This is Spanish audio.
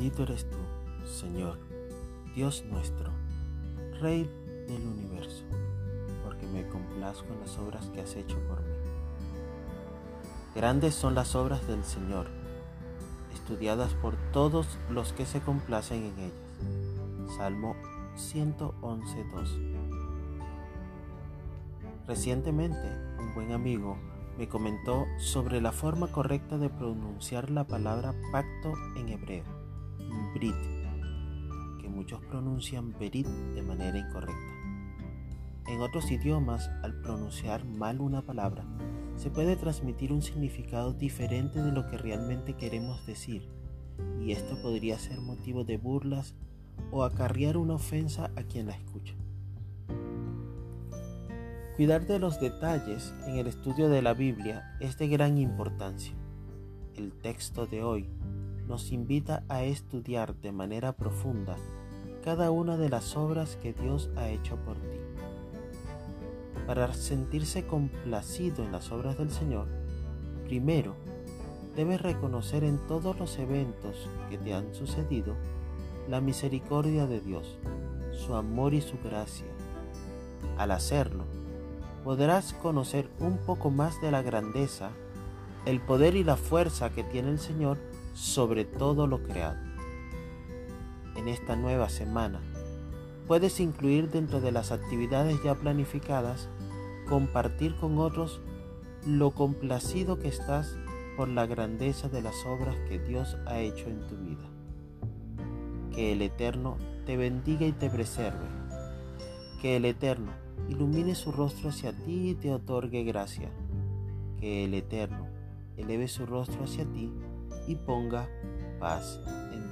Bendito eres tú, Señor, Dios nuestro, Rey del universo, porque me complazco en las obras que has hecho por mí. Grandes son las obras del Señor, estudiadas por todos los que se complacen en ellas. Salmo 111.2 Recientemente, un buen amigo me comentó sobre la forma correcta de pronunciar la palabra pacto en hebreo, brit, que muchos pronuncian berit de manera incorrecta. En otros idiomas, al pronunciar mal una palabra, se puede transmitir un significado diferente de lo que realmente queremos decir, y esto podría ser motivo de burlas o acarrear una ofensa a quien la escucha. Cuidar de los detalles en el estudio de la Biblia es de gran importancia. El texto de hoy nos invita a estudiar de manera profunda cada una de las obras que Dios ha hecho por ti. Para sentirse complacido en las obras del Señor, primero debes reconocer en todos los eventos que te han sucedido la misericordia de Dios, su amor y su gracia. Al hacerlo, podrás conocer un poco más de la grandeza, el poder y la fuerza que tiene el Señor sobre todo lo creado. En esta nueva semana, puedes incluir dentro de las actividades ya planificadas, compartir con otros lo complacido que estás por la grandeza de las obras que Dios ha hecho en tu vida. Que el Eterno te bendiga y te preserve. Que el Eterno ilumine su rostro hacia ti y te otorgue gracia. Que el Eterno eleve su rostro hacia ti y ponga paz en